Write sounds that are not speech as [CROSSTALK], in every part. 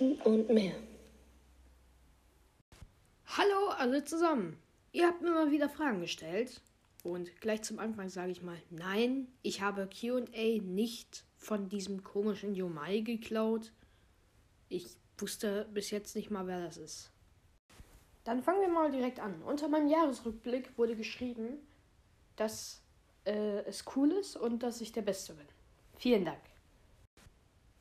und mehr. Hallo alle zusammen. Ihr habt mir mal wieder Fragen gestellt. Und gleich zum Anfang sage ich mal, nein, ich habe QA nicht von diesem komischen Yomai geklaut. Ich wusste bis jetzt nicht mal, wer das ist. Dann fangen wir mal direkt an. Unter meinem Jahresrückblick wurde geschrieben, dass äh, es cool ist und dass ich der Beste bin. Vielen Dank.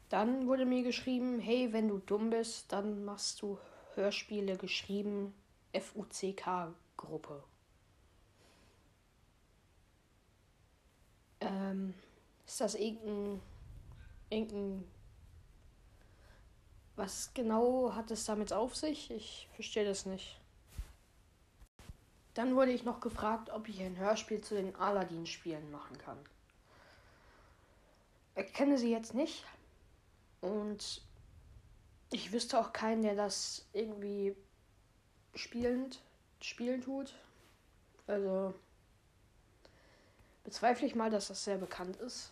Dann wurde mir geschrieben, hey, wenn du dumm bist, dann machst du Hörspiele geschrieben, FUCK-Gruppe. Ähm, ist das irgendein, irgendein. Was genau hat es damit auf sich? Ich verstehe das nicht. Dann wurde ich noch gefragt, ob ich ein Hörspiel zu den Aladdin-Spielen machen kann. Ich kenne sie jetzt nicht. Und ich wüsste auch keinen, der das irgendwie spielend spielen tut. Also bezweifle ich mal, dass das sehr bekannt ist.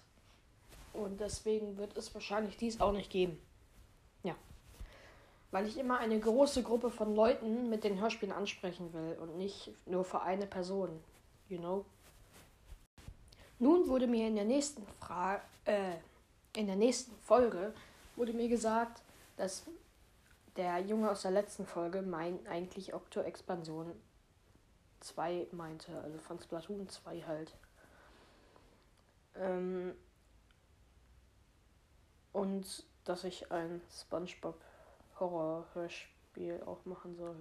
Und deswegen wird es wahrscheinlich dies auch nicht geben. Ja. Weil ich immer eine große Gruppe von Leuten mit den Hörspielen ansprechen will und nicht nur für eine Person. You know? Nun wurde mir in der nächsten Frage, äh, in der nächsten Folge wurde mir gesagt, dass der Junge aus der letzten Folge mein eigentlich Octo Expansion 2 meinte, also von Splatoon 2 halt. Ähm, und dass ich ein SpongeBob Horror-Hörspiel auch machen soll.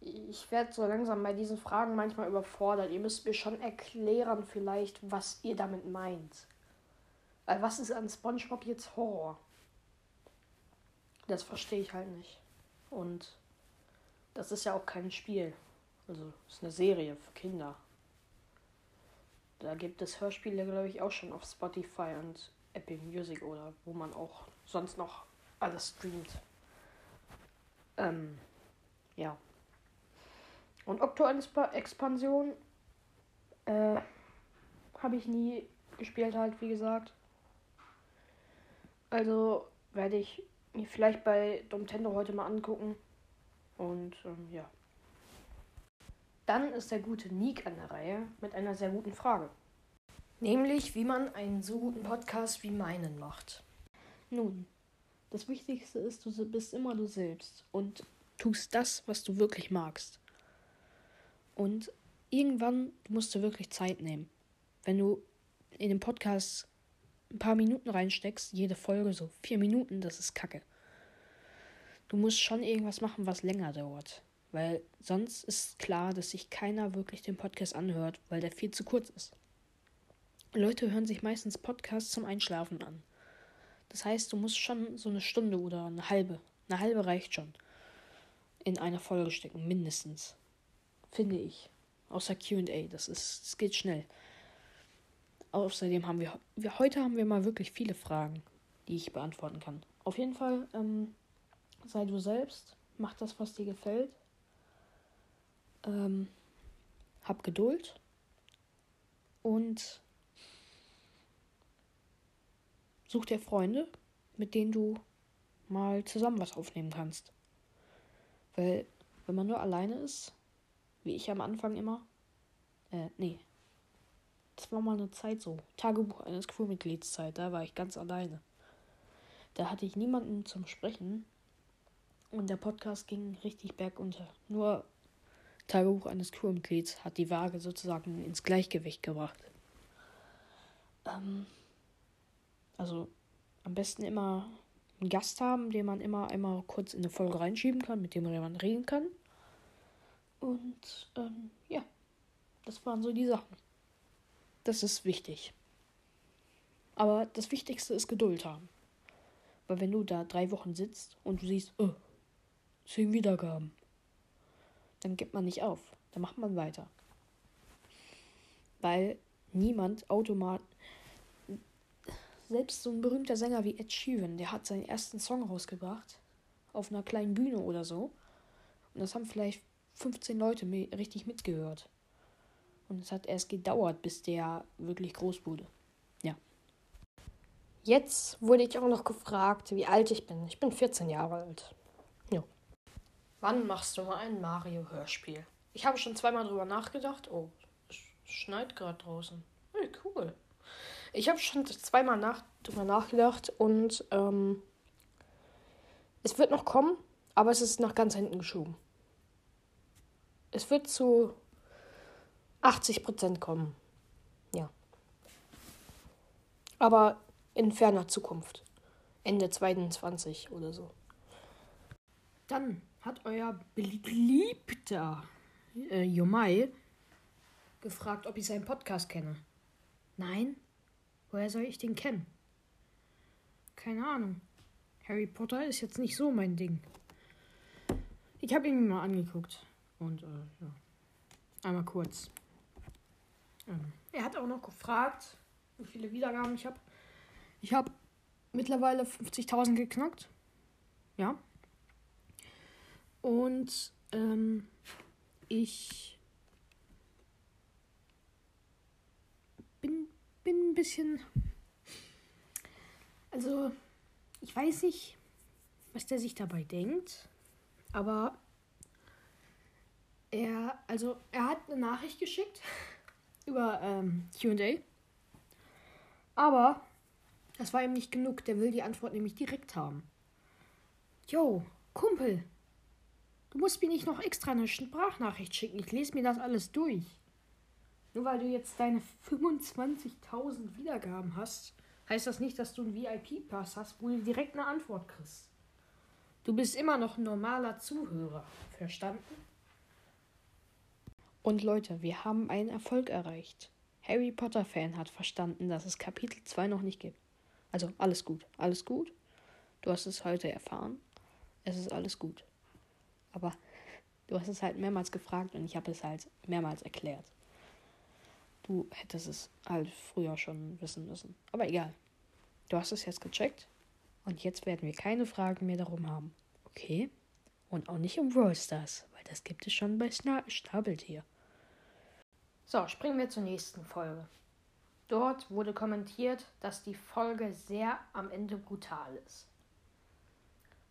Ich werde so langsam bei diesen Fragen manchmal überfordert. Ihr müsst mir schon erklären, vielleicht, was ihr damit meint. Weil was ist an SpongeBob jetzt Horror? Das verstehe ich halt nicht. Und das ist ja auch kein Spiel. Also, es ist eine Serie für Kinder. Da gibt es Hörspiele, glaube ich, auch schon auf Spotify und Apple Music oder wo man auch sonst noch alles streamt. Ähm, ja. Und Okto-Expansion äh, habe ich nie gespielt halt, wie gesagt. Also werde ich mir vielleicht bei Domtendo heute mal angucken. Und ähm, ja. Dann ist der gute Nick an der Reihe mit einer sehr guten Frage. Nämlich, wie man einen so guten Podcast wie meinen macht. Nun, das Wichtigste ist, du bist immer du selbst und tust das, was du wirklich magst. Und irgendwann musst du wirklich Zeit nehmen. Wenn du in den Podcast ein paar Minuten reinsteckst, jede Folge so vier Minuten, das ist Kacke. Du musst schon irgendwas machen, was länger dauert. Weil sonst ist klar, dass sich keiner wirklich den Podcast anhört, weil der viel zu kurz ist. Leute hören sich meistens Podcasts zum Einschlafen an. Das heißt, du musst schon so eine Stunde oder eine halbe, eine halbe reicht schon, in eine Folge stecken, mindestens. Finde ich. Außer QA, das ist, das geht schnell. Außerdem haben wir, wir, heute haben wir mal wirklich viele Fragen, die ich beantworten kann. Auf jeden Fall, ähm, sei du selbst, mach das, was dir gefällt. Ähm, hab Geduld und such dir Freunde, mit denen du mal zusammen was aufnehmen kannst. Weil, wenn man nur alleine ist, wie ich am Anfang immer, äh, nee, das war mal eine Zeit so. Tagebuch eines Crewmitgliedszeit, da war ich ganz alleine. Da hatte ich niemanden zum Sprechen und der Podcast ging richtig bergunter. Nur Tagebuch eines Crewmitglieds hat die Waage sozusagen ins Gleichgewicht gebracht. Ähm, also am besten immer einen Gast haben, den man immer einmal kurz in eine Folge reinschieben kann, mit dem man reden kann. Und ähm, ja, das waren so die Sachen. Das ist wichtig. Aber das Wichtigste ist Geduld haben. Weil wenn du da drei Wochen sitzt und du siehst, oh, zehn Wiedergaben, dann gibt man nicht auf. Dann macht man weiter. Weil niemand automatisch. Selbst so ein berühmter Sänger wie Ed Sheeran, der hat seinen ersten Song rausgebracht. Auf einer kleinen Bühne oder so. Und das haben vielleicht 15 Leute richtig mitgehört. Und es hat erst gedauert, bis der wirklich groß wurde. Ja. Jetzt wurde ich auch noch gefragt, wie alt ich bin. Ich bin 14 Jahre alt. Ja. Wann machst du mal ein Mario-Hörspiel? Ich habe schon zweimal drüber nachgedacht. Oh, es schneit gerade draußen. Hey, cool. Ich habe schon zweimal nach, drüber nachgedacht und ähm, es wird noch kommen, aber es ist nach ganz hinten geschoben. Es wird zu 80 Prozent kommen. Ja. Aber in ferner Zukunft. Ende 22 oder so. Dann hat euer beliebter äh, Yomai gefragt, ob ich seinen Podcast kenne. Nein? Woher soll ich den kennen? Keine Ahnung. Harry Potter ist jetzt nicht so mein Ding. Ich habe ihn mir mal angeguckt. Und äh, ja. Einmal kurz. Ähm, er hat auch noch gefragt, wie viele Wiedergaben ich habe. Ich habe mittlerweile 50.000 geknackt. Ja. Und ähm, ich bin, bin ein bisschen. Also, ich weiß nicht, was der sich dabei denkt, aber er, also, er hat eine Nachricht geschickt [LAUGHS] über ähm, QA. Aber das war ihm nicht genug. Der will die Antwort nämlich direkt haben. Jo, Kumpel, du musst mir nicht noch extra eine Sprachnachricht schicken. Ich lese mir das alles durch. Nur weil du jetzt deine 25.000 Wiedergaben hast, heißt das nicht, dass du einen VIP-Pass hast, wo du direkt eine Antwort kriegst. Du bist immer noch ein normaler Zuhörer. Verstanden? Und Leute, wir haben einen Erfolg erreicht. Harry Potter-Fan hat verstanden, dass es Kapitel 2 noch nicht gibt. Also alles gut, alles gut. Du hast es heute erfahren. Es ist alles gut. Aber du hast es halt mehrmals gefragt und ich habe es halt mehrmals erklärt. Du hättest es halt früher schon wissen müssen. Aber egal. Du hast es jetzt gecheckt und jetzt werden wir keine Fragen mehr darum haben. Okay? Und auch nicht um Brawl Stars, weil das gibt es schon bei Stabeltier. So, springen wir zur nächsten Folge. Dort wurde kommentiert, dass die Folge sehr am Ende brutal ist.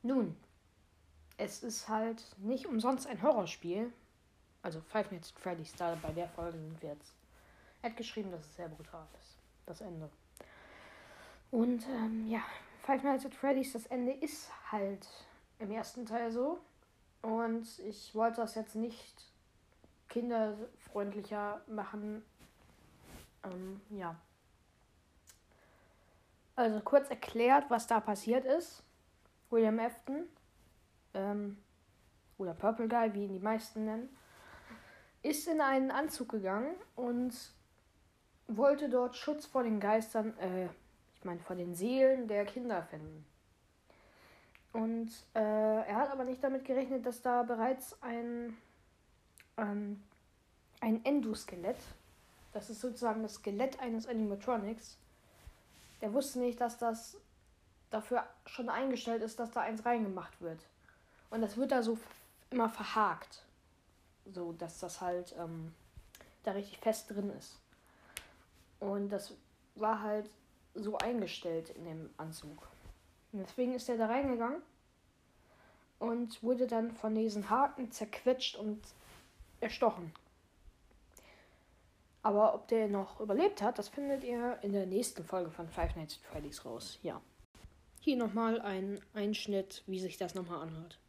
Nun, es ist halt nicht umsonst ein Horrorspiel. Also Five Nights at Freddy's, da bei der Folge sind wir jetzt. Er hat geschrieben, dass es sehr brutal ist. Das Ende. Und ähm, ja, Five Nights at Freddy's, das Ende ist halt im ersten Teil so. Und ich wollte das jetzt nicht kinderfreundlicher machen, ähm, ja. Also kurz erklärt, was da passiert ist. William Afton, ähm, oder Purple Guy, wie ihn die meisten nennen, ist in einen Anzug gegangen und wollte dort Schutz vor den Geistern, äh, ich meine vor den Seelen der Kinder finden. Und äh, er hat aber nicht damit gerechnet, dass da bereits ein, ähm, ein Endoskelett das ist sozusagen das Skelett eines Animatronics. Der wusste nicht, dass das dafür schon eingestellt ist, dass da eins reingemacht wird. Und das wird da so immer verhakt. So, dass das halt ähm, da richtig fest drin ist. Und das war halt so eingestellt in dem Anzug. Und deswegen ist er da reingegangen und wurde dann von diesen Haken zerquetscht und erstochen. Aber ob der noch überlebt hat, das findet ihr in der nächsten Folge von Five Nights at Freddy's raus. Ja. Hier nochmal ein Einschnitt, wie sich das nochmal anhört.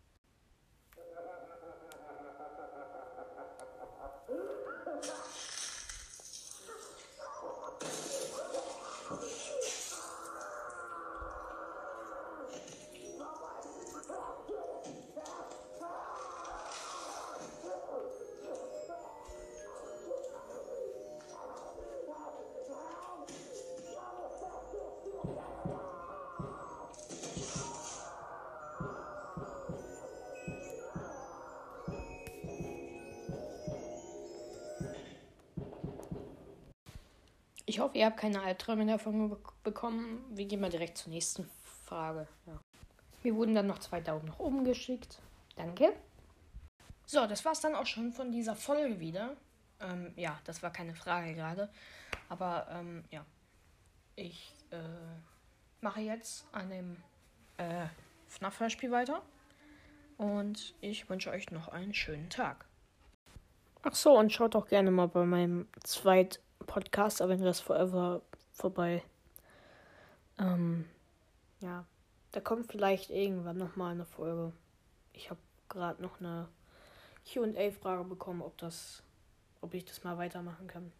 Ich hoffe, ihr habt keine Albträume davon be bekommen. Wir gehen mal direkt zur nächsten Frage. Ja. Mir wurden dann noch zwei Daumen nach oben geschickt. Danke. So, das war's dann auch schon von dieser Folge wieder. Ähm, ja, das war keine Frage gerade. Aber ähm, ja, ich äh, mache jetzt an dem äh, FNAF-Hörspiel weiter. Und ich wünsche euch noch einen schönen Tag. Ach so, und schaut doch gerne mal bei meinem zweiten Podcast Avengers Forever vorbei. Ähm, ja, da kommt vielleicht irgendwann nochmal eine Folge. Ich habe gerade noch eine QA-Frage bekommen, ob das, ob ich das mal weitermachen kann.